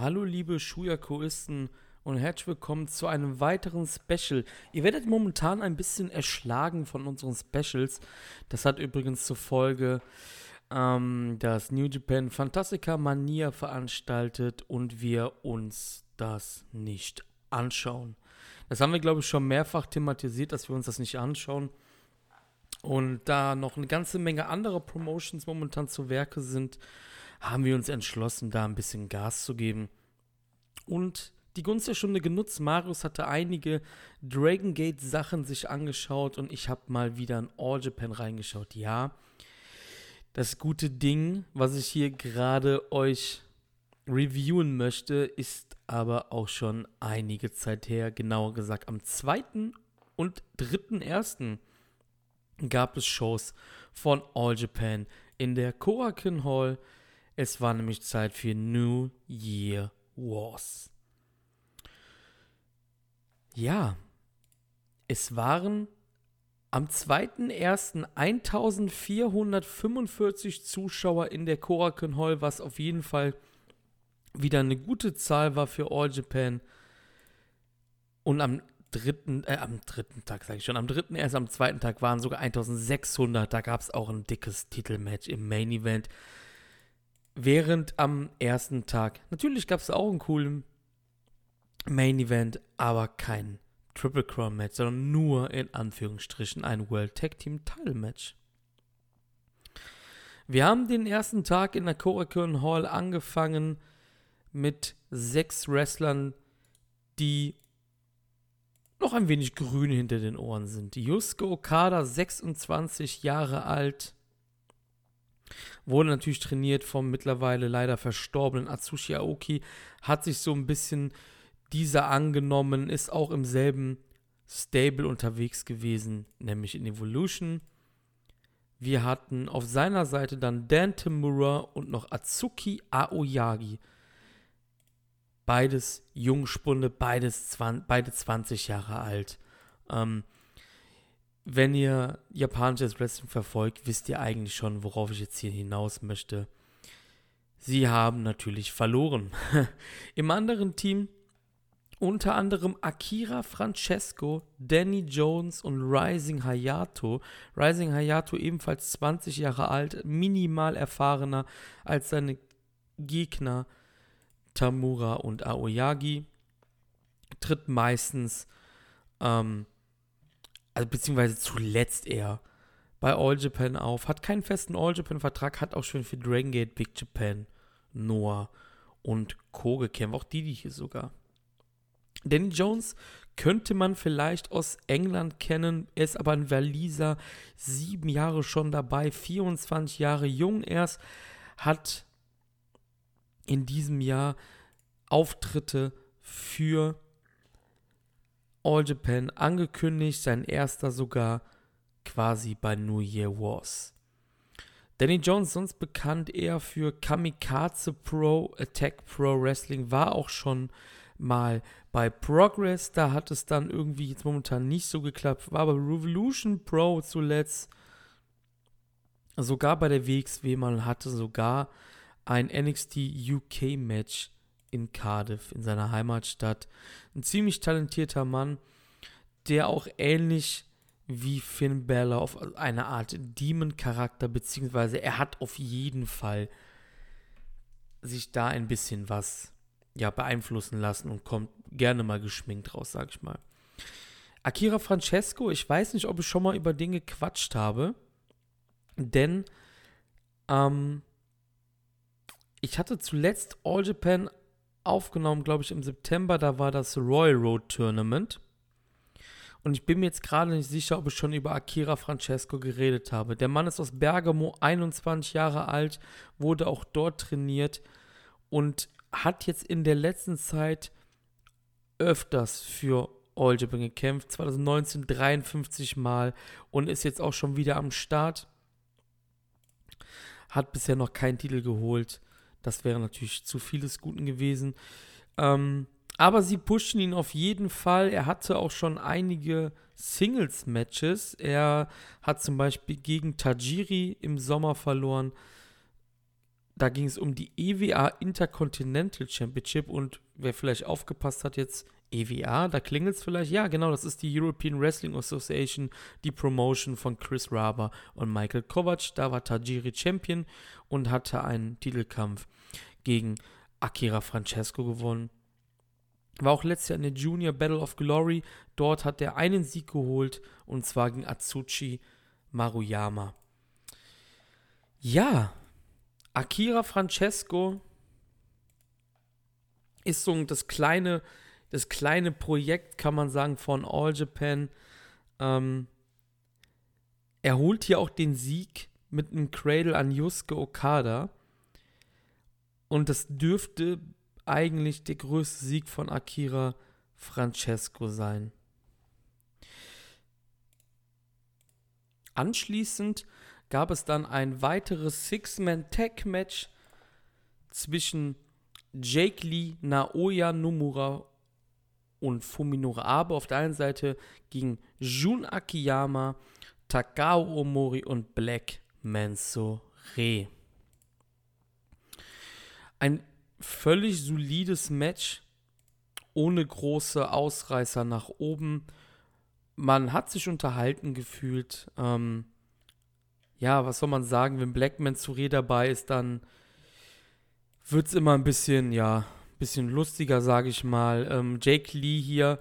Hallo liebe Schuyakoisten und herzlich willkommen zu einem weiteren Special. Ihr werdet momentan ein bisschen erschlagen von unseren Specials. Das hat übrigens zur Folge, ähm, dass New Japan Fantastica Mania veranstaltet und wir uns das nicht anschauen. Das haben wir, glaube ich, schon mehrfach thematisiert, dass wir uns das nicht anschauen. Und da noch eine ganze Menge anderer Promotions momentan zu Werke sind, haben wir uns entschlossen, da ein bisschen Gas zu geben. Und die Gunst der Stunde genutzt. Marius hatte einige Dragon Gate Sachen sich angeschaut und ich habe mal wieder in All Japan reingeschaut. Ja, das gute Ding, was ich hier gerade euch reviewen möchte, ist aber auch schon einige Zeit her. Genauer gesagt, am 2. und 3.1. gab es Shows von All Japan in der Korakuen Hall. Es war nämlich Zeit für New Year Wars. Ja, es waren am 2.1. 1445 Zuschauer in der Korakuen Hall, was auf jeden Fall wieder eine gute Zahl war für All Japan. Und am dritten, äh, am dritten Tag, sage ich schon, am dritten, erst am zweiten Tag waren sogar 1600. Da gab es auch ein dickes Titelmatch im Main Event. Während am ersten Tag, natürlich gab es auch einen coolen Main Event, aber kein Triple Crown Match, sondern nur in Anführungsstrichen ein World Tag Team Title Match. Wir haben den ersten Tag in der Korakuen Hall angefangen mit sechs Wrestlern, die noch ein wenig grün hinter den Ohren sind. Yusuke Okada, 26 Jahre alt, wurde natürlich trainiert vom mittlerweile leider verstorbenen Atsushi Aoki, hat sich so ein bisschen dieser angenommen, ist auch im selben Stable unterwegs gewesen, nämlich in Evolution. Wir hatten auf seiner Seite dann Dan Tamura und noch Atsuki Aoyagi. Beides Jungspunde, beides beide 20 Jahre alt. Ähm, wenn ihr japanisches Wrestling verfolgt, wisst ihr eigentlich schon, worauf ich jetzt hier hinaus möchte. Sie haben natürlich verloren. Im anderen Team unter anderem Akira Francesco, Danny Jones und Rising Hayato. Rising Hayato ebenfalls 20 Jahre alt, minimal erfahrener als seine Gegner Tamura und Aoyagi. Tritt meistens, ähm, also beziehungsweise zuletzt eher bei All Japan auf. Hat keinen festen All Japan-Vertrag, hat auch schon für Dragon Gate, Big Japan, Noah und Co. gekämpft. Auch die, die hier sogar. Danny Jones könnte man vielleicht aus England kennen, er ist aber ein Waliser, sieben Jahre schon dabei, 24 Jahre jung erst, hat in diesem Jahr Auftritte für All Japan angekündigt, sein erster sogar quasi bei New Year Wars. Danny Jones, sonst bekannt eher für Kamikaze Pro, Attack Pro Wrestling, war auch schon mal bei Progress. Da hat es dann irgendwie jetzt momentan nicht so geklappt. War bei Revolution Pro zuletzt. Sogar bei der WXW mal hatte sogar ein NXT UK Match in Cardiff, in seiner Heimatstadt. Ein ziemlich talentierter Mann, der auch ähnlich wie Finn Balor auf eine Art Demon-Charakter, beziehungsweise er hat auf jeden Fall sich da ein bisschen was ja, beeinflussen lassen und kommt gerne mal geschminkt raus, sag ich mal. Akira Francesco, ich weiß nicht, ob ich schon mal über den gequatscht habe, denn ähm, ich hatte zuletzt All Japan aufgenommen, glaube ich, im September, da war das Royal Road Tournament. Und ich bin mir jetzt gerade nicht sicher, ob ich schon über Akira Francesco geredet habe. Der Mann ist aus Bergamo, 21 Jahre alt, wurde auch dort trainiert und hat jetzt in der letzten Zeit öfters für All Japan gekämpft. 2019 53 Mal und ist jetzt auch schon wieder am Start. Hat bisher noch keinen Titel geholt. Das wäre natürlich zu vieles Guten gewesen. Ähm, aber sie pushen ihn auf jeden Fall. Er hatte auch schon einige Singles-Matches. Er hat zum Beispiel gegen Tajiri im Sommer verloren. Da ging es um die EWA Intercontinental Championship und wer vielleicht aufgepasst hat jetzt, EWA, da klingelt es vielleicht. Ja, genau, das ist die European Wrestling Association, die Promotion von Chris Raber und Michael Kovac. Da war Tajiri Champion und hatte einen Titelkampf gegen Akira Francesco gewonnen. War auch letztes Jahr in der Junior Battle of Glory. Dort hat er einen Sieg geholt und zwar gegen Atsuchi Maruyama. Ja, Akira Francesco ist so das kleine, das kleine Projekt, kann man sagen, von All Japan. Ähm, er holt hier auch den Sieg mit einem Cradle an Yusuke Okada. Und das dürfte eigentlich der größte Sieg von Akira Francesco sein. Anschließend gab es dann ein weiteres Six-Man-Tag-Match zwischen Jake Lee, Naoya Nomura und Fuminori Abe auf der einen Seite gegen Jun Akiyama, Takao Omori und Black Mansore. Ein völlig solides Match, ohne große Ausreißer nach oben. Man hat sich unterhalten gefühlt. Ähm, ja, was soll man sagen, wenn Blackman Souré dabei ist, dann wird es immer ein bisschen, ja, bisschen lustiger, sage ich mal. Ähm, Jake Lee hier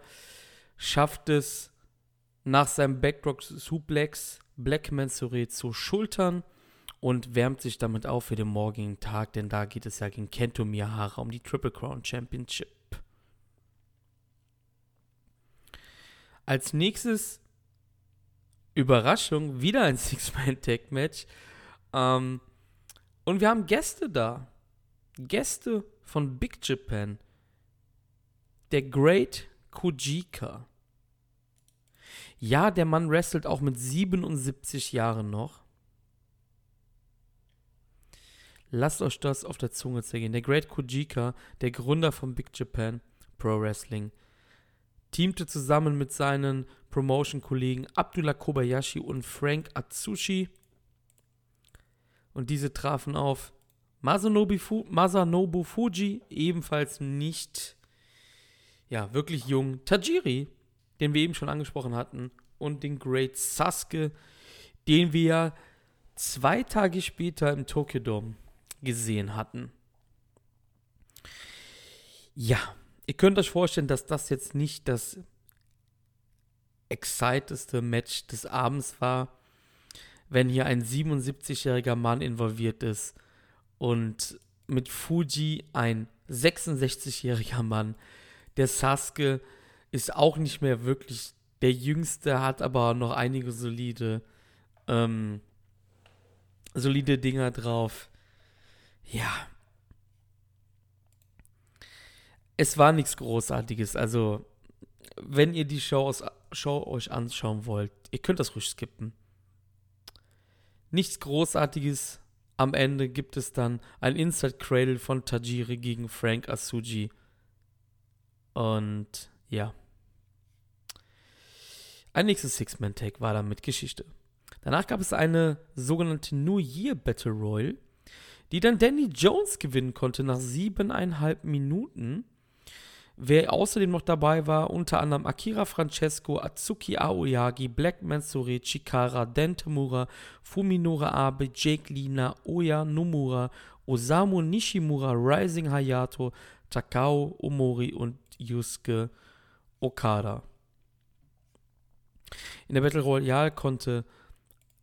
schafft es nach seinem Backrock Suplex Blackman Souré zu schultern und wärmt sich damit auf für den morgigen Tag, denn da geht es ja gegen Kento Miyahara um die Triple Crown Championship. Als nächstes Überraschung, wieder ein Six-Man-Tag-Match. Ähm, und wir haben Gäste da. Gäste von Big Japan. Der Great Kujika. Ja, der Mann wrestelt auch mit 77 Jahren noch. Lasst euch das auf der Zunge zergehen. Der Great Kujika, der Gründer von Big Japan Pro Wrestling, teamte zusammen mit seinen Promotion-Kollegen Abdullah Kobayashi und Frank Atsushi. Und diese trafen auf Masanobu, Masanobu Fuji, ebenfalls nicht, ja, wirklich jung. Tajiri, den wir eben schon angesprochen hatten. Und den Great Sasuke, den wir zwei Tage später im Tokyo Dome gesehen hatten. Ja, ihr könnt euch vorstellen, dass das jetzt nicht das exciteste Match des Abends war, wenn hier ein 77-jähriger Mann involviert ist und mit Fuji ein 66-jähriger Mann. Der Sasuke ist auch nicht mehr wirklich der Jüngste, hat aber noch einige solide, ähm, solide Dinger drauf. Ja. Es war nichts Großartiges. Also, wenn ihr die Show, aus, Show euch anschauen wollt, ihr könnt das ruhig skippen. Nichts Großartiges. Am Ende gibt es dann ein Inside Cradle von Tajiri gegen Frank Asuji. Und ja. Ein nächstes Six-Man-Tag war dann mit Geschichte. Danach gab es eine sogenannte New Year Battle Royal die dann Danny Jones gewinnen konnte nach siebeneinhalb Minuten. Wer außerdem noch dabei war, unter anderem Akira Francesco, Atsuki Aoyagi, Black Mansure, Chikara, Dentamura, Fuminora Abe, Jake Lina, Oya Nomura, Osamu Nishimura, Rising Hayato, Takao Omori und Yusuke Okada. In der Battle Royale konnte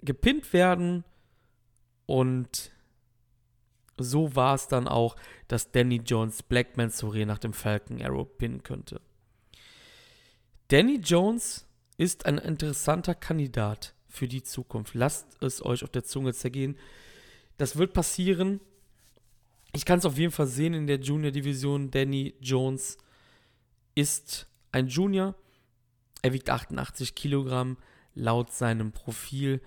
gepinnt werden und so war es dann auch, dass Danny Jones Blackman Souré nach dem Falcon Arrow pinnen könnte. Danny Jones ist ein interessanter Kandidat für die Zukunft. Lasst es euch auf der Zunge zergehen. Das wird passieren. Ich kann es auf jeden Fall sehen in der Junior-Division. Danny Jones ist ein Junior. Er wiegt 88 Kilogramm laut seinem Profil.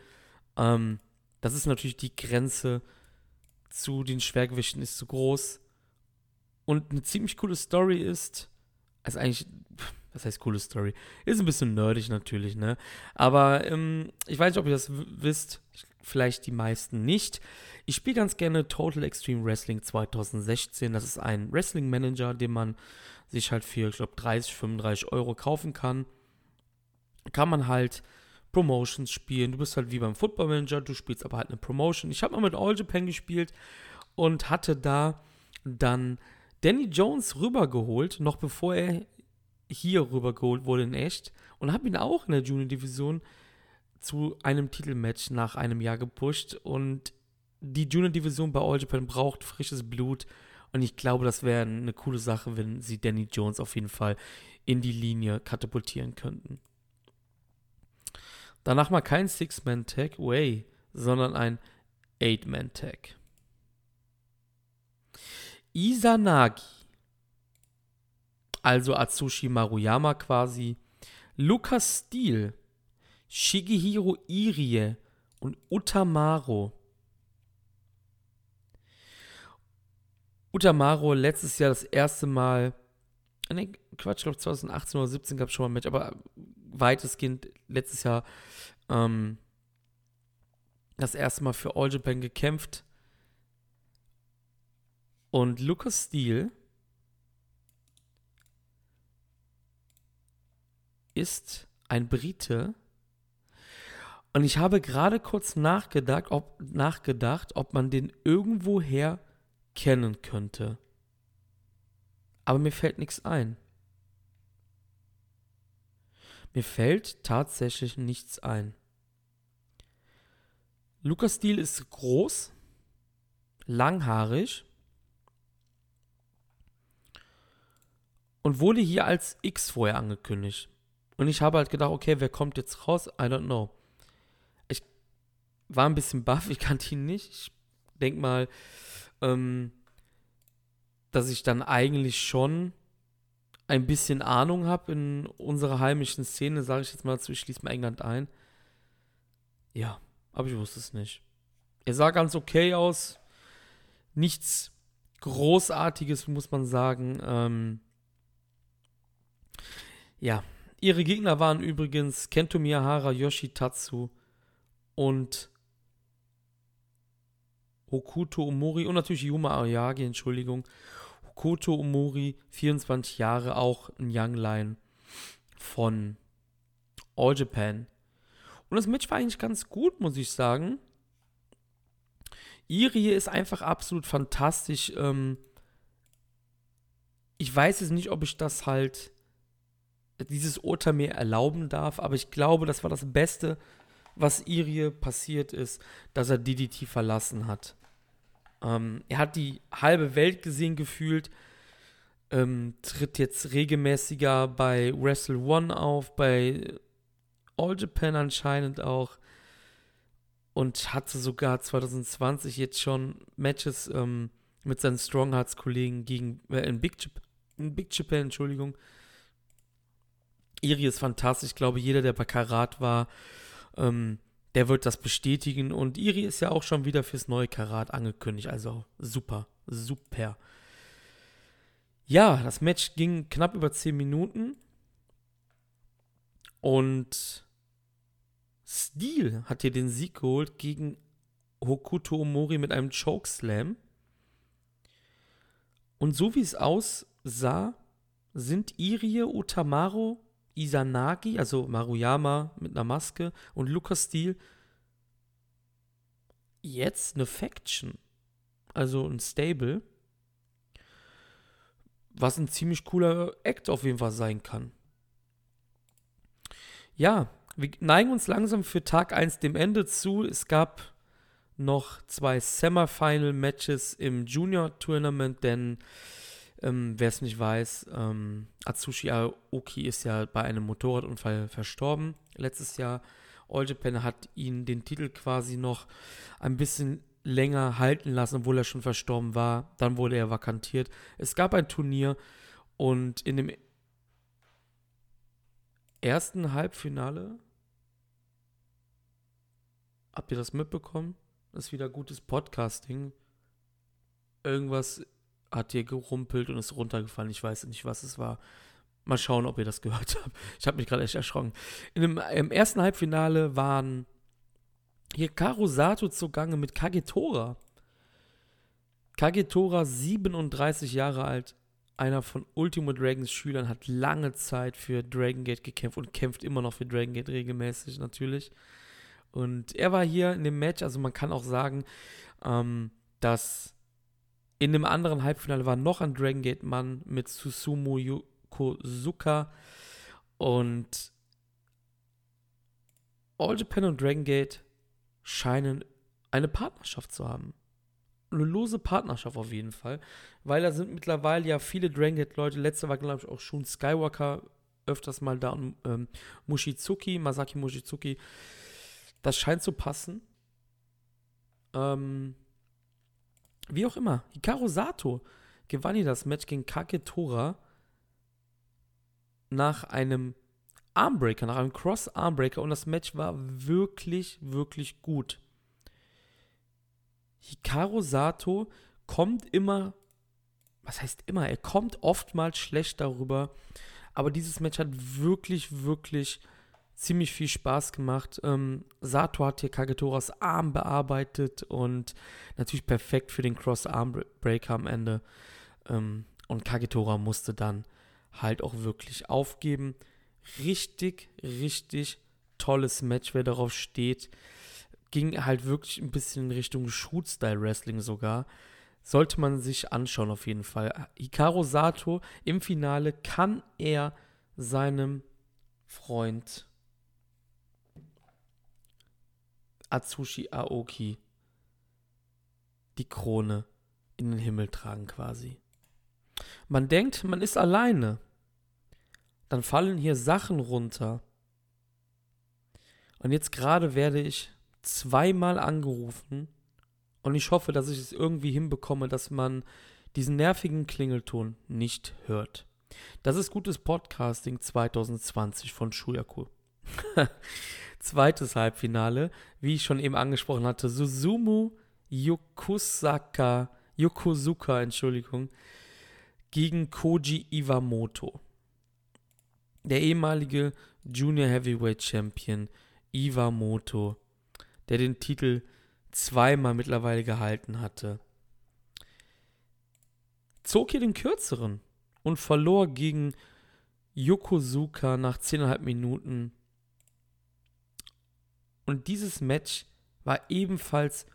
Ähm, das ist natürlich die Grenze zu den Schwergewichten ist zu groß. Und eine ziemlich coole Story ist, also eigentlich, was heißt coole Story? Ist ein bisschen nerdig natürlich, ne? Aber ähm, ich weiß nicht, ob ihr das wisst. Ich vielleicht die meisten nicht. Ich spiele ganz gerne Total Extreme Wrestling 2016. Das ist ein Wrestling Manager, den man sich halt für, ich glaube, 30, 35 Euro kaufen kann. Kann man halt Promotions spielen. Du bist halt wie beim Football Manager, du spielst aber halt eine Promotion. Ich habe mal mit All Japan gespielt und hatte da dann Danny Jones rübergeholt, noch bevor er hier rübergeholt wurde in echt. Und habe ihn auch in der Junior Division zu einem Titelmatch nach einem Jahr gepusht. Und die Junior Division bei All Japan braucht frisches Blut. Und ich glaube, das wäre eine coole Sache, wenn sie Danny Jones auf jeden Fall in die Linie katapultieren könnten. Danach mal kein Six-Man-Tag, way, sondern ein Eight-Man-Tag. Izanagi, also Atsushi Maruyama quasi, Lukas Steele, Shigehiro Irie und Utamaro. Utamaro letztes Jahr das erste Mal, ne, Quatsch, ich glaube 2018 oder 2017 gab es schon mal ein Match, aber weitestgehend letztes Jahr ähm, das erste Mal für All Japan gekämpft. Und Lucas Steele ist ein Brite. Und ich habe gerade kurz nachgedacht ob, nachgedacht, ob man den irgendwoher kennen könnte. Aber mir fällt nichts ein. Mir fällt tatsächlich nichts ein. Lukas Steele ist groß, langhaarig und wurde hier als X vorher angekündigt. Und ich habe halt gedacht, okay, wer kommt jetzt raus? I don't know. Ich war ein bisschen baff, ich kannte ihn nicht. Ich denke mal, ähm, dass ich dann eigentlich schon ein bisschen Ahnung habe in unserer heimischen Szene, sage ich jetzt mal dazu, ich schließe mal England ein. Ja, aber ich wusste es nicht. Er sah ganz okay aus. Nichts Großartiges, muss man sagen. Ähm ja, ihre Gegner waren übrigens Kento Miyahara, Yoshitatsu und Okuto Omori und natürlich Yuma Aoyagi, Entschuldigung. Koto Omori, 24 Jahre, auch ein Young Lion von All Japan. Und das Match war eigentlich ganz gut, muss ich sagen. Irie ist einfach absolut fantastisch. Ähm ich weiß jetzt nicht, ob ich das halt, dieses Urteil mir erlauben darf, aber ich glaube, das war das Beste, was Irie passiert ist, dass er DDT verlassen hat. Ähm, er hat die halbe Welt gesehen gefühlt, ähm, tritt jetzt regelmäßiger bei Wrestle One auf, bei All Japan anscheinend auch und hatte sogar 2020 jetzt schon Matches ähm, mit seinen Strong Hearts Kollegen gegen äh, in, Big Japan, in Big Japan, Entschuldigung. Iri ist fantastisch, ich glaube, jeder, der bei Karat war, ähm, der wird das bestätigen. Und Iri ist ja auch schon wieder fürs neue Karat angekündigt. Also super, super. Ja, das Match ging knapp über 10 Minuten. Und Steel hat hier den Sieg geholt gegen Hokuto Omori mit einem Chokeslam. Und so wie es aussah, sind Irie Utamaro Izanagi, also Maruyama mit einer Maske und Lucas Steele jetzt eine Faction, also ein Stable, was ein ziemlich cooler Act auf jeden Fall sein kann. Ja, wir neigen uns langsam für Tag 1 dem Ende zu. Es gab noch zwei Semifinal-Matches im Junior-Tournament, denn ähm, Wer es nicht weiß, ähm, Atsushi Aoki ist ja bei einem Motorradunfall verstorben letztes Jahr. All Japan hat ihn den Titel quasi noch ein bisschen länger halten lassen, obwohl er schon verstorben war. Dann wurde er vakantiert. Es gab ein Turnier und in dem ersten Halbfinale habt ihr das mitbekommen? Das ist wieder gutes Podcasting. Irgendwas hat hier gerumpelt und ist runtergefallen. Ich weiß nicht, was es war. Mal schauen, ob ihr das gehört habt. Ich habe mich gerade echt erschrocken. Dem, Im ersten Halbfinale waren Hikaru Sato zugange mit Kagetora. Kagetora, 37 Jahre alt, einer von Ultimo Dragons Schülern, hat lange Zeit für Dragon Gate gekämpft und kämpft immer noch für Dragon Gate regelmäßig natürlich. Und er war hier in dem Match, also man kann auch sagen, ähm, dass in dem anderen Halbfinale war noch ein Dragon Gate Mann mit Susumu Yokozuka und All Japan und Dragon Gate scheinen eine Partnerschaft zu haben eine lose Partnerschaft auf jeden Fall, weil da sind mittlerweile ja viele Dragon Gate Leute. Letzte war, glaube ich, auch schon Skywalker öfters mal da und ähm, Mushizuki, Masaki Mushizuki. Das scheint zu passen. Ähm, wie auch immer, Hikaru Sato gewann hier das Match gegen Kaketora nach einem Armbreaker, nach einem Cross-Armbreaker und das Match war wirklich, wirklich gut. Hikaru Sato kommt immer, was heißt immer, er kommt oftmals schlecht darüber, aber dieses Match hat wirklich, wirklich ziemlich viel Spaß gemacht. Ähm, Sato hat hier Kagetoras Arm bearbeitet und natürlich perfekt für den Cross-Arm-Breaker am Ende. Ähm, und Kagetora musste dann halt auch wirklich aufgeben. Richtig, richtig tolles Match, wer darauf steht ging halt wirklich ein bisschen in Richtung Shoot-Style-Wrestling sogar. Sollte man sich anschauen auf jeden Fall. Hikaru Sato im Finale kann er seinem Freund Atsushi Aoki die Krone in den Himmel tragen quasi. Man denkt, man ist alleine. Dann fallen hier Sachen runter. Und jetzt gerade werde ich zweimal angerufen und ich hoffe, dass ich es irgendwie hinbekomme, dass man diesen nervigen Klingelton nicht hört. Das ist gutes Podcasting 2020 von Shuyaku. Zweites Halbfinale, wie ich schon eben angesprochen hatte, Suzumu Yokusaka, Yokozuka, Entschuldigung, gegen Koji Iwamoto. Der ehemalige Junior Heavyweight Champion Iwamoto der den Titel zweimal mittlerweile gehalten hatte, zog hier den kürzeren und verlor gegen Yokozuka nach 10,5 Minuten. Und dieses Match war ebenfalls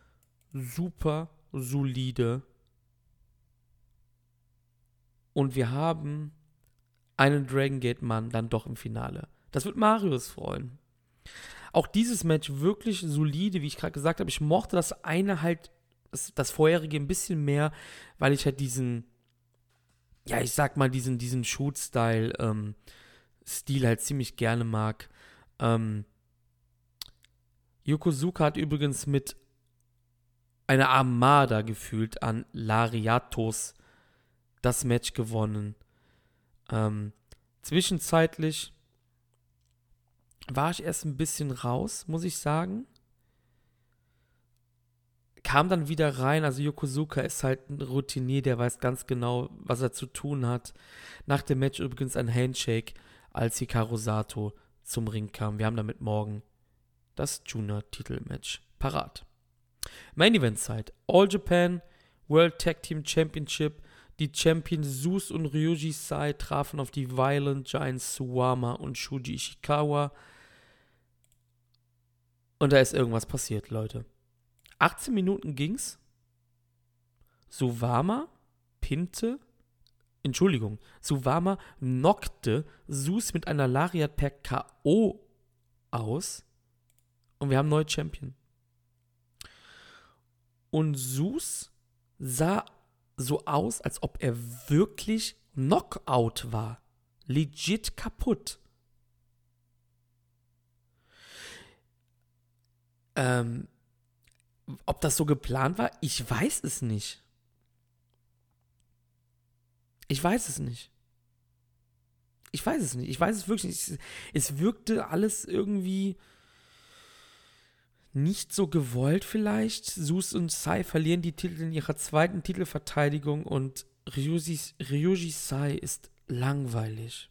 super solide. Und wir haben einen Dragon Gate Mann dann doch im Finale. Das wird Marius freuen. Auch dieses Match wirklich solide, wie ich gerade gesagt habe. Ich mochte das eine halt, das, das vorherige ein bisschen mehr, weil ich halt diesen, ja, ich sag mal, diesen, diesen Shoot-Style, ähm, halt ziemlich gerne mag. Ähm, Yokozuka hat übrigens mit einer Armada gefühlt an Lariatos das Match gewonnen. Ähm, zwischenzeitlich war ich erst ein bisschen raus, muss ich sagen. Kam dann wieder rein, also Yokozuka ist halt ein Routinier, der weiß ganz genau, was er zu tun hat. Nach dem Match übrigens ein Handshake, als Hikaru Sato zum Ring kam. Wir haben damit morgen das Junior-Titelmatch parat. Main Event Zeit. All Japan World Tag Team Championship. Die Champions Zeus und Ryuji Sai trafen auf die Violent Giants Suwama und Shuji Ishikawa. Und da ist irgendwas passiert, Leute. 18 Minuten ging's. Suwama pinte, Entschuldigung, Suwama knockte Sus mit einer Lariat per K.O. aus. Und wir haben neue Champion. Und Sus sah so aus, als ob er wirklich Knockout war. Legit kaputt. Ähm, ob das so geplant war, ich weiß es nicht. Ich weiß es nicht. Ich weiß es nicht. Ich weiß es wirklich nicht. Es wirkte alles irgendwie nicht so gewollt vielleicht. Sus und Sai verlieren die Titel in ihrer zweiten Titelverteidigung und Ryuji, Sai ist langweilig.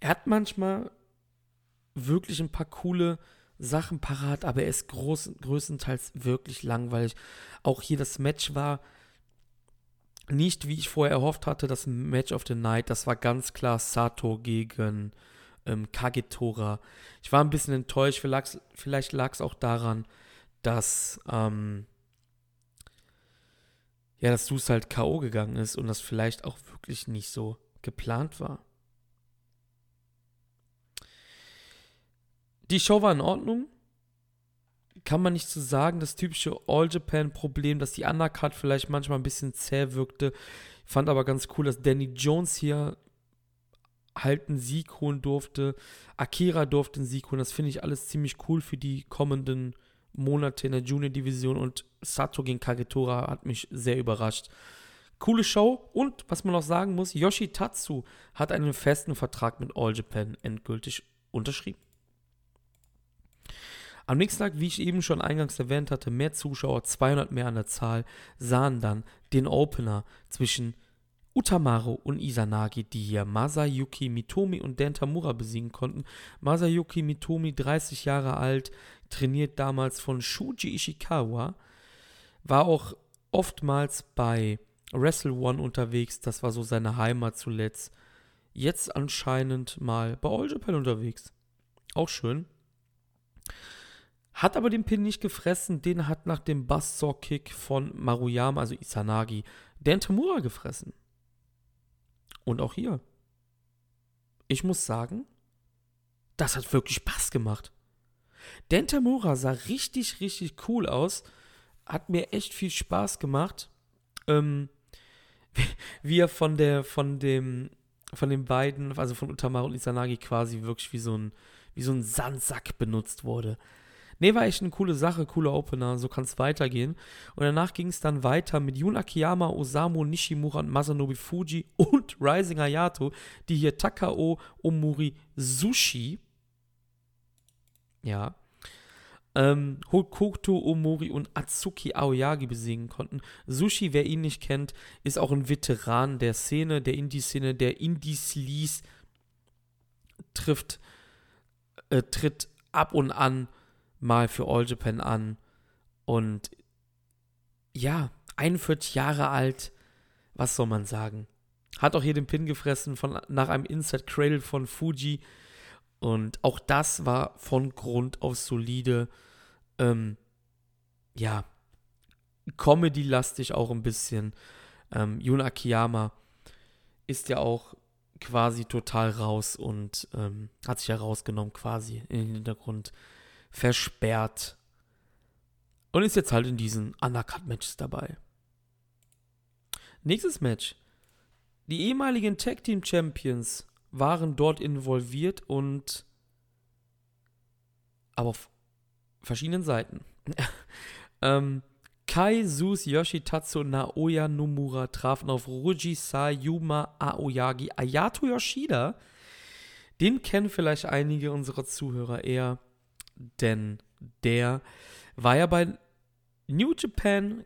Er hat manchmal wirklich ein paar coole Sachen parat, aber er ist groß, größtenteils wirklich langweilig. Auch hier das Match war nicht, wie ich vorher erhofft hatte, das Match of the Night. Das war ganz klar Sato gegen ähm, Kagetora. Ich war ein bisschen enttäuscht. Vielleicht lag es auch daran, dass, ähm, ja, dass Sus halt K.O. gegangen ist und das vielleicht auch wirklich nicht so geplant war. Die Show war in Ordnung. Kann man nicht so sagen. Das typische All-Japan-Problem, dass die Undercard vielleicht manchmal ein bisschen zäh wirkte. Fand aber ganz cool, dass Danny Jones hier halt einen Sieg holen durfte. Akira durfte einen Sieg holen. Das finde ich alles ziemlich cool für die kommenden Monate in der Junior-Division. Und Sato gegen Kagetora hat mich sehr überrascht. Coole Show und was man noch sagen muss, Yoshitatsu hat einen festen Vertrag mit All Japan endgültig unterschrieben. Am nächsten Tag, wie ich eben schon eingangs erwähnt hatte, mehr Zuschauer, 200 mehr an der Zahl, sahen dann den Opener zwischen Utamaru und Izanagi, die hier Masayuki Mitomi und Dentamura besiegen konnten. Masayuki Mitomi, 30 Jahre alt, trainiert damals von Shuji Ishikawa, war auch oftmals bei Wrestle One unterwegs, das war so seine Heimat zuletzt. Jetzt anscheinend mal bei All Japan unterwegs. Auch schön. Hat aber den Pin nicht gefressen, den hat nach dem Buzzsaw-Kick von Maruyama, also Isanagi, Dan Tamura gefressen. Und auch hier. Ich muss sagen, das hat wirklich Spaß gemacht. Dan Tamura sah richtig, richtig cool aus. Hat mir echt viel Spaß gemacht. Ähm, wie er von der, von dem, von den beiden, also von Utamaru und Isanagi quasi wirklich wie so ein, wie so ein Sandsack benutzt wurde. Nee, war echt eine coole Sache, cooler Opener, so kann es weitergehen. Und danach ging es dann weiter mit Yun Akiyama, Osamu Nishimura und Masanobu Fuji und Rising Hayato, die hier Takao Omuri Sushi, ja, ähm, Hokuto Omori und Atsuki Aoyagi besiegen konnten. Sushi, wer ihn nicht kennt, ist auch ein Veteran der Szene, der Indie-Szene, der Indie-Sleaze trifft, äh, tritt ab und an mal für All Japan an. Und ja, 41 Jahre alt, was soll man sagen? Hat auch hier den Pin gefressen von, nach einem Inside Cradle von Fuji. Und auch das war von Grund auf solide. Ähm, ja, Comedy-lastig auch ein bisschen. Ähm, Yun Akiyama ist ja auch quasi total raus und ähm, hat sich ja rausgenommen quasi in den Hintergrund versperrt. Und ist jetzt halt in diesen Undercut-Matches dabei. Nächstes Match. Die ehemaligen Tag Team Champions waren dort involviert und aber auf verschiedenen Seiten. ähm, Kai, Sus, Yoshitatsu, Naoya Nomura trafen auf Ruji, Sayuma, Aoyagi, Ayato Yoshida. Den kennen vielleicht einige unserer Zuhörer eher denn der war ja bei New Japan,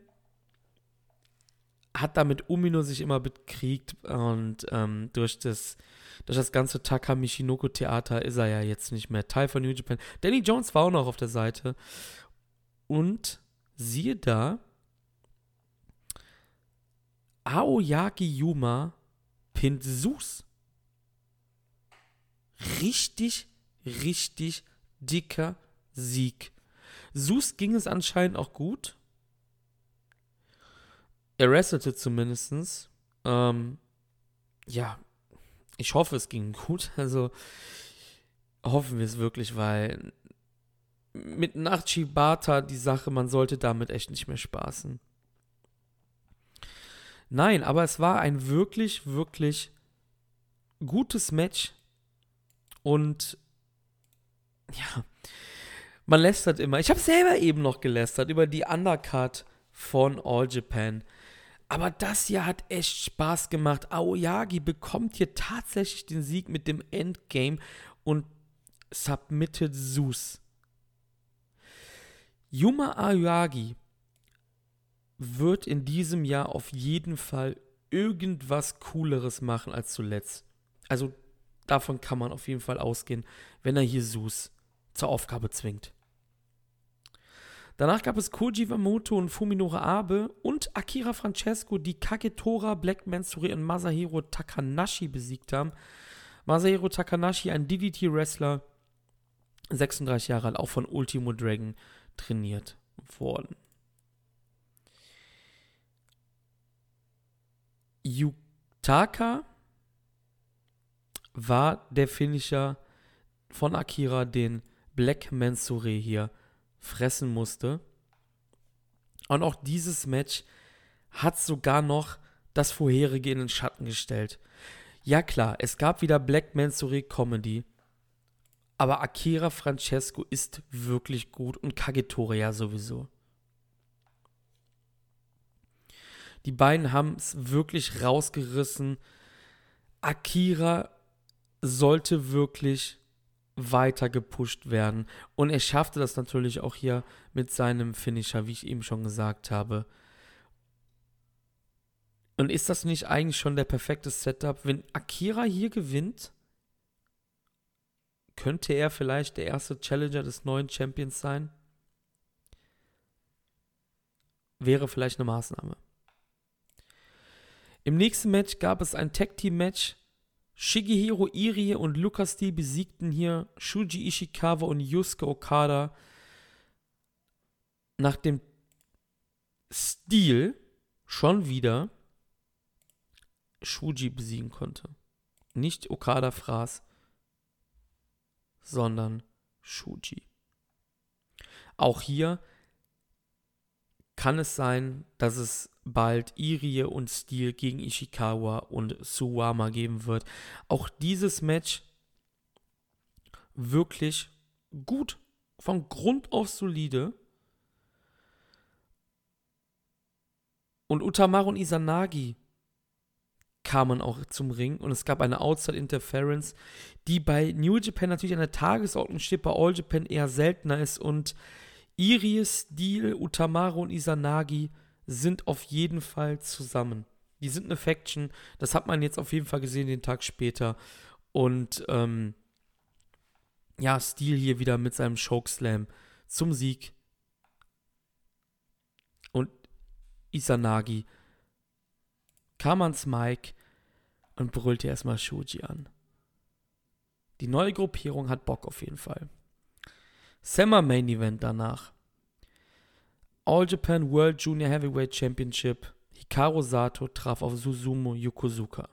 hat damit Umino sich immer bekriegt und ähm, durch das durch das ganze Takamichinoko Theater ist er ja jetzt nicht mehr Teil von New Japan. Danny Jones war auch noch auf der Seite und siehe da, Aoyagi Yuma pinnt Sus. Richtig, richtig dicker Sieg. Sus ging es anscheinend auch gut. Er wrestelte zumindest. Ähm, ja, ich hoffe, es ging gut. Also hoffen wir es wirklich, weil mit Nachchibata die Sache, man sollte damit echt nicht mehr spaßen. Nein, aber es war ein wirklich, wirklich gutes Match. Und ja, man lästert immer. Ich habe selber eben noch gelästert über die Undercard von All Japan. Aber das hier hat echt Spaß gemacht. Aoyagi bekommt hier tatsächlich den Sieg mit dem Endgame und submitted Zeus. Yuma Aoyagi wird in diesem Jahr auf jeden Fall irgendwas Cooleres machen als zuletzt. Also davon kann man auf jeden Fall ausgehen, wenn er hier Zeus zur Aufgabe zwingt. Danach gab es Koji Wamoto und Fuminore Abe und Akira Francesco, die Kagetora, Black Mansuri und Masahiro Takanashi besiegt haben. Masahiro Takanashi, ein DDT-Wrestler, 36 Jahre alt, auch von Ultimo Dragon trainiert worden. Yutaka war der Finisher von Akira, den Black Mansure hier fressen musste. Und auch dieses Match hat sogar noch das vorherige in den Schatten gestellt. Ja klar, es gab wieder Black Mansure Comedy, aber Akira Francesco ist wirklich gut und Kagetora ja sowieso. Die beiden haben es wirklich rausgerissen. Akira sollte wirklich weiter gepusht werden. Und er schaffte das natürlich auch hier mit seinem Finisher, wie ich eben schon gesagt habe. Und ist das nicht eigentlich schon der perfekte Setup? Wenn Akira hier gewinnt, könnte er vielleicht der erste Challenger des neuen Champions sein? Wäre vielleicht eine Maßnahme. Im nächsten Match gab es ein Tag Team Match Shigehiro Irie und Lucas D besiegten hier Shuji Ishikawa und Yusuke Okada nach dem Stil schon wieder Shuji besiegen konnte. Nicht Okada fraß, sondern Shuji. Auch hier kann es sein, dass es bald Irie und Steel gegen Ishikawa und Suwama geben wird. Auch dieses Match wirklich gut, von Grund auf solide. Und Utamaru und Isanagi kamen auch zum Ring und es gab eine Outside Interference, die bei New Japan natürlich an der Tagesordnung steht, bei All Japan eher seltener ist und Irie, Steel, Utamaru und Isanagi sind auf jeden Fall zusammen. Die sind eine Faction. Das hat man jetzt auf jeden Fall gesehen den Tag später. Und ähm, ja, Steel hier wieder mit seinem Chokeslam zum Sieg. Und Isanagi kam ans Mic und brüllte erstmal Shuji an. Die neue Gruppierung hat Bock auf jeden Fall. Summer Main Event danach. All Japan World Junior Heavyweight Championship. Hikaru Sato traf auf Susumu Yokozuka.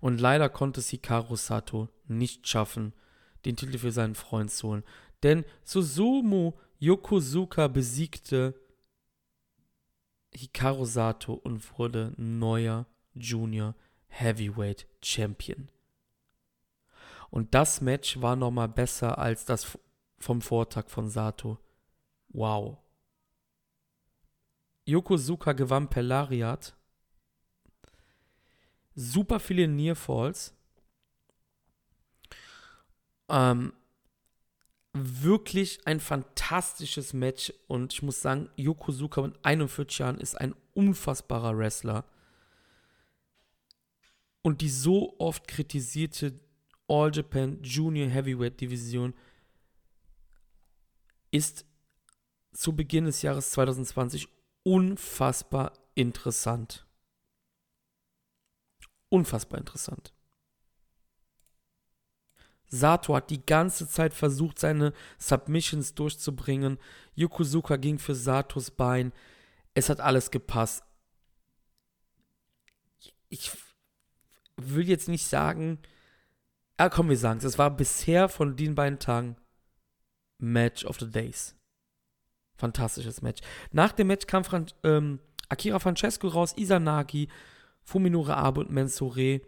Und leider konnte es Hikaru Sato nicht schaffen, den Titel für seinen Freund zu holen. Denn Susumu Yokozuka besiegte Hikaru Sato und wurde neuer Junior Heavyweight Champion. Und das Match war nochmal besser als das vom Vortag von Sato. Wow. Yokozuka gewann per Lariat. Super viele Nearfalls. Ähm, wirklich ein fantastisches Match und ich muss sagen, Yokozuka mit 41 Jahren ist ein unfassbarer Wrestler. Und die so oft kritisierte All Japan Junior Heavyweight Division ist zu Beginn des Jahres 2020 unfassbar interessant. Unfassbar interessant. Sato hat die ganze Zeit versucht, seine Submissions durchzubringen. Yokozuka ging für Satos Bein. Es hat alles gepasst. Ich will jetzt nicht sagen, ah komm, wir sagen es, es war bisher von den beiden Tagen Match of the Days. Fantastisches Match. Nach dem Match kam Fran ähm, Akira Francesco raus, Isanagi, Fuminore Abe und Mensure.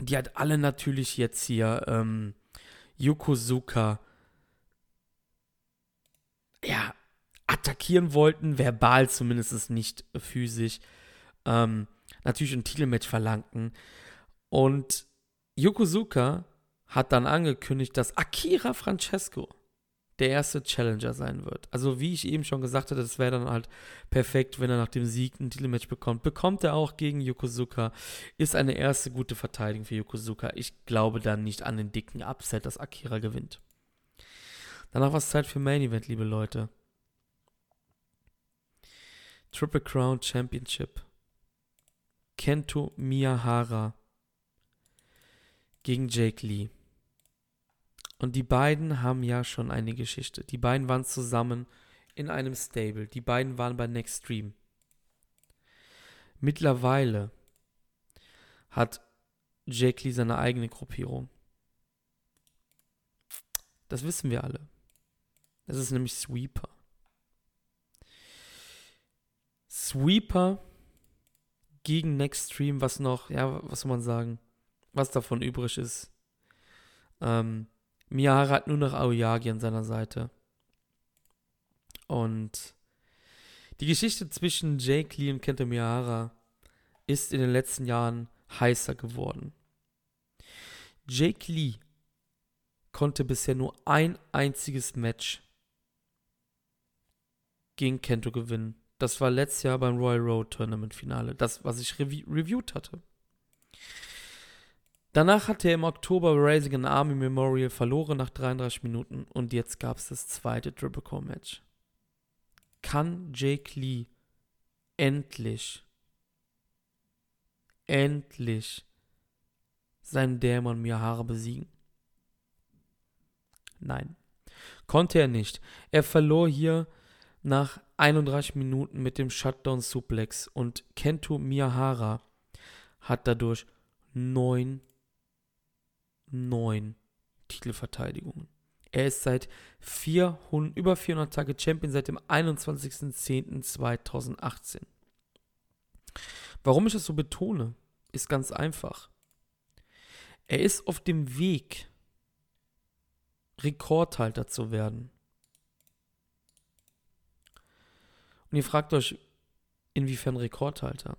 Die hat alle natürlich jetzt hier ähm, Yokozuka ja, attackieren wollten, verbal zumindest nicht physisch. Ähm, natürlich ein Titelmatch verlangten. Und Yokozuka hat dann angekündigt, dass Akira Francesco der erste Challenger sein wird. Also wie ich eben schon gesagt hatte, das wäre dann halt perfekt, wenn er nach dem Sieg ein Titelmatch bekommt. Bekommt er auch gegen Yokozuka. Ist eine erste gute Verteidigung für Yokozuka. Ich glaube dann nicht an den dicken Upset, dass Akira gewinnt. Danach war es Zeit für Main Event, liebe Leute. Triple Crown Championship. Kento Miyahara gegen Jake Lee. Und die beiden haben ja schon eine Geschichte. Die beiden waren zusammen in einem Stable. Die beiden waren bei Next Stream. Mittlerweile hat Jake Lee seine eigene Gruppierung. Das wissen wir alle. Das ist nämlich Sweeper. Sweeper gegen Next Stream, was noch, ja, was soll man sagen, was davon übrig ist. Ähm, Miyahara hat nur noch Aoyagi an seiner Seite. Und die Geschichte zwischen Jake Lee und Kento Miyahara ist in den letzten Jahren heißer geworden. Jake Lee konnte bisher nur ein einziges Match gegen Kento gewinnen. Das war letztes Jahr beim Royal Road Tournament Finale, das, was ich rev reviewed hatte. Danach hat er im Oktober Raising an Army Memorial verloren nach 33 Minuten und jetzt gab es das zweite Triple Core Match. Kann Jake Lee endlich, endlich seinen Dämon Miyahara besiegen? Nein, konnte er nicht. Er verlor hier nach 31 Minuten mit dem Shutdown Suplex und Kento Miyahara hat dadurch neun, neun Titelverteidigungen. Er ist seit 400, über 400 Tage Champion seit dem 21.10.2018. Warum ich das so betone, ist ganz einfach. Er ist auf dem Weg, Rekordhalter zu werden. Und ihr fragt euch, inwiefern Rekordhalter?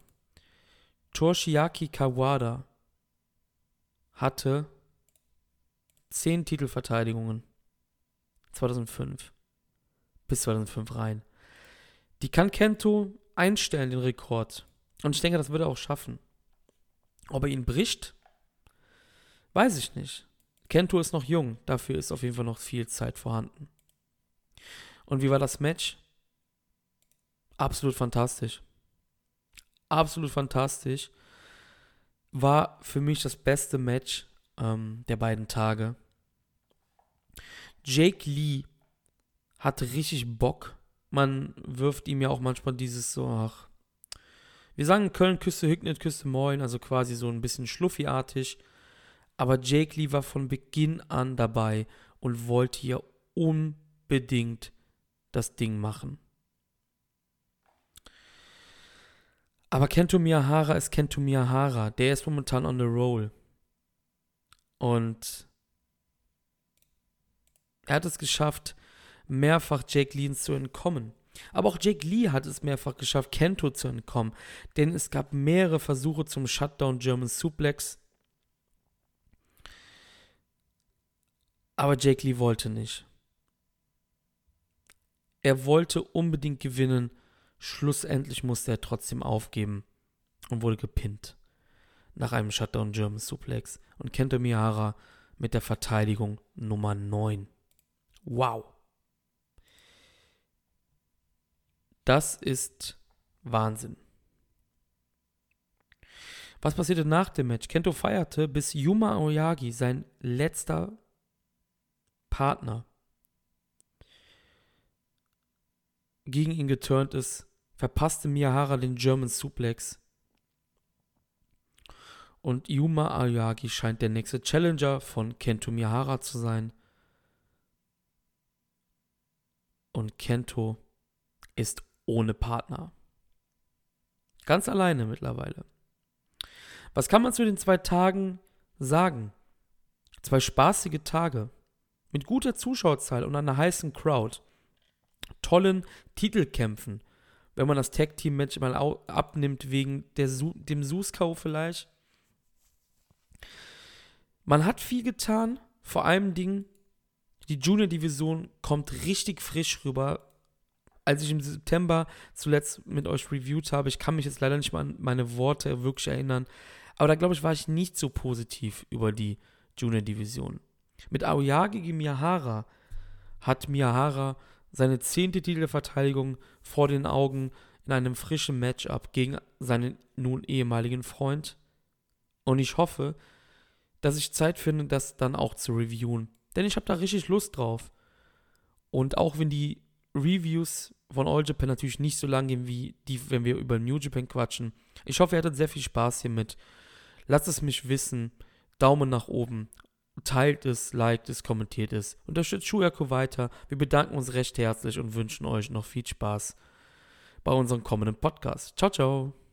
Toshiaki Kawada hatte 10 Titelverteidigungen 2005 bis 2005 rein. Die kann Kento einstellen, den Rekord. Und ich denke, das würde er auch schaffen. Ob er ihn bricht, weiß ich nicht. Kento ist noch jung, dafür ist auf jeden Fall noch viel Zeit vorhanden. Und wie war das Match? absolut fantastisch. Absolut fantastisch. War für mich das beste Match ähm, der beiden Tage. Jake Lee hatte richtig Bock. Man wirft ihm ja auch manchmal dieses so, ach. Wir sagen Köln Küste, Hügnet Küste, Moin, also quasi so ein bisschen schluffiartig. Aber Jake Lee war von Beginn an dabei und wollte hier unbedingt das Ding machen. Aber Kento Miyahara ist Kento Miyahara. Der ist momentan on the roll. Und er hat es geschafft, mehrfach Jake Lee zu entkommen. Aber auch Jake Lee hat es mehrfach geschafft, Kento zu entkommen. Denn es gab mehrere Versuche zum Shutdown German Suplex. Aber Jake Lee wollte nicht. Er wollte unbedingt gewinnen Schlussendlich musste er trotzdem aufgeben und wurde gepinnt. Nach einem Shutdown German Suplex und Kento Miyahara mit der Verteidigung Nummer 9. Wow. Das ist Wahnsinn. Was passierte nach dem Match? Kento feierte, bis Yuma Oyagi, sein letzter Partner, gegen ihn geturnt ist, verpasste Miyahara den German Suplex. Und Yuma Ayagi scheint der nächste Challenger von Kento Miyahara zu sein. Und Kento ist ohne Partner. Ganz alleine mittlerweile. Was kann man zu den zwei Tagen sagen? Zwei spaßige Tage mit guter Zuschauerzahl und einer heißen Crowd, tollen Titelkämpfen wenn man das Tag-Team-Match mal abnimmt wegen der Su dem Suskau vielleicht. Man hat viel getan, vor allem Dingen, die Junior-Division kommt richtig frisch rüber. Als ich im September zuletzt mit euch reviewed habe, ich kann mich jetzt leider nicht mal an meine Worte wirklich erinnern, aber da glaube ich, war ich nicht so positiv über die Junior-Division. Mit Aoyagi Miyahara hat Miyahara seine zehnte Titelverteidigung vor den Augen in einem frischen Matchup gegen seinen nun ehemaligen Freund. Und ich hoffe, dass ich Zeit finde, das dann auch zu reviewen. Denn ich habe da richtig Lust drauf. Und auch wenn die Reviews von All Japan natürlich nicht so lang gehen wie die, wenn wir über New Japan quatschen. Ich hoffe, ihr hattet sehr viel Spaß hiermit. Lasst es mich wissen. Daumen nach oben. Teilt es, liked es, kommentiert es. Unterstützt Schuyaku weiter. Wir bedanken uns recht herzlich und wünschen euch noch viel Spaß bei unserem kommenden Podcast. Ciao, ciao.